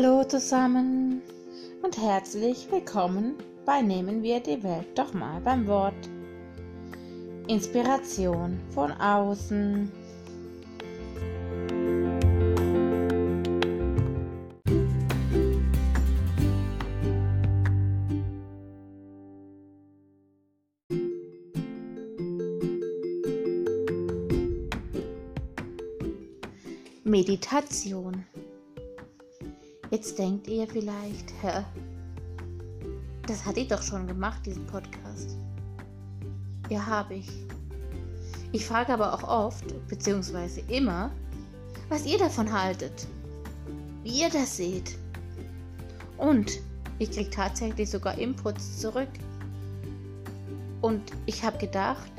Hallo zusammen und herzlich willkommen bei Nehmen wir die Welt doch mal beim Wort. Inspiration von außen. Meditation. Jetzt denkt ihr vielleicht, hä? Das hatte ich doch schon gemacht, diesen Podcast. Ja, habe ich. Ich frage aber auch oft, beziehungsweise immer, was ihr davon haltet. Wie ihr das seht. Und ich kriege tatsächlich sogar Inputs zurück. Und ich habe gedacht,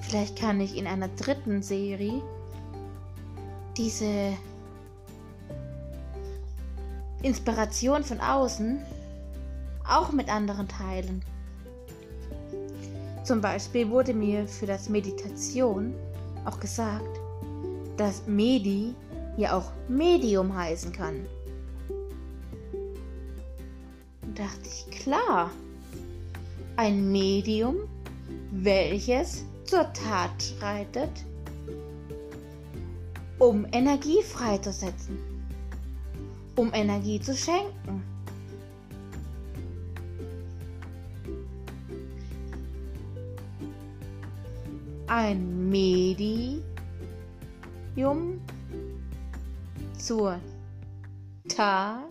vielleicht kann ich in einer dritten Serie diese Inspiration von außen auch mit anderen teilen. Zum Beispiel wurde mir für das Meditation auch gesagt, dass Medi ja auch Medium heißen kann. Und dachte ich, klar, ein Medium, welches zur Tat schreitet, um Energie freizusetzen, um Energie zu schenken. Ein Medium zur Tat,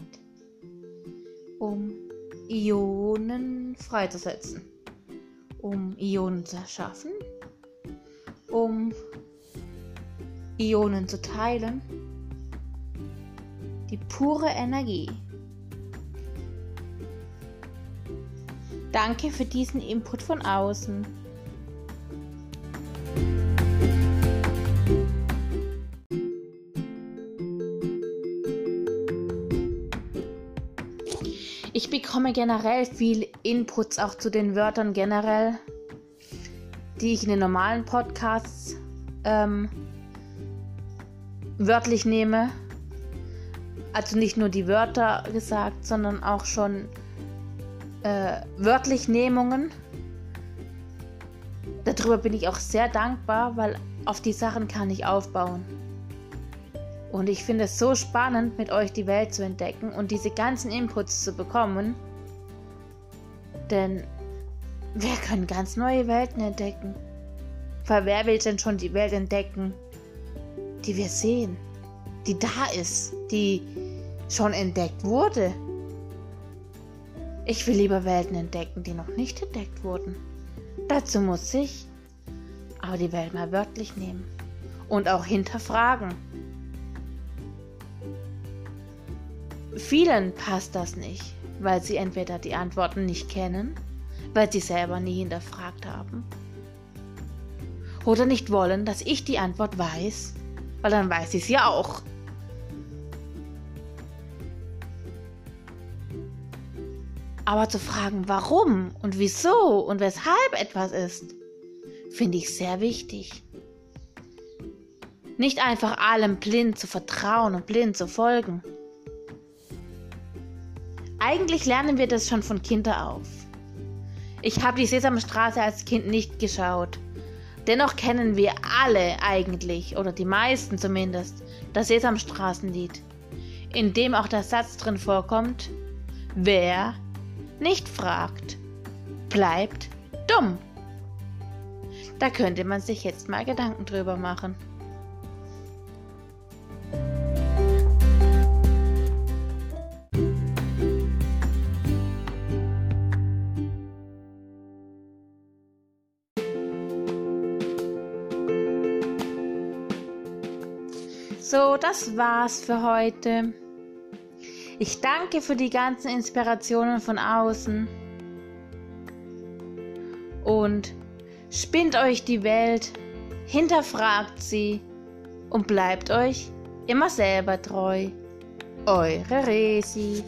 um Ionen freizusetzen, um Ionen zu erschaffen, um Ionen zu teilen. Die pure Energie. Danke für diesen Input von außen. Ich bekomme generell viel Inputs auch zu den Wörtern generell, die ich in den normalen Podcasts ähm, wörtlich nehme. Also nicht nur die Wörter gesagt, sondern auch schon äh, wörtlich Nehmungen. Darüber bin ich auch sehr dankbar, weil auf die Sachen kann ich aufbauen. Und ich finde es so spannend, mit euch die Welt zu entdecken und diese ganzen Inputs zu bekommen. Denn wir können ganz neue Welten entdecken. Weil wer will denn schon die Welt entdecken, die wir sehen, die da ist, die schon entdeckt wurde. Ich will lieber Welten entdecken, die noch nicht entdeckt wurden. Dazu muss ich aber die Welt mal wörtlich nehmen und auch hinterfragen. Vielen passt das nicht, weil sie entweder die Antworten nicht kennen, weil sie selber nie hinterfragt haben, oder nicht wollen, dass ich die Antwort weiß weil dann weiß ich es ja auch. Aber zu fragen, warum und wieso und weshalb etwas ist, finde ich sehr wichtig. Nicht einfach allem blind zu vertrauen und blind zu folgen. Eigentlich lernen wir das schon von Kinder auf. Ich habe die Sesamstraße als Kind nicht geschaut. Dennoch kennen wir alle eigentlich, oder die meisten zumindest, das Sesamstraßenlied, in dem auch der Satz drin vorkommt, wer nicht fragt, bleibt dumm. Da könnte man sich jetzt mal Gedanken drüber machen. So, das war's für heute. Ich danke für die ganzen Inspirationen von außen. Und spinnt euch die Welt, hinterfragt sie und bleibt euch immer selber treu. Eure Resi.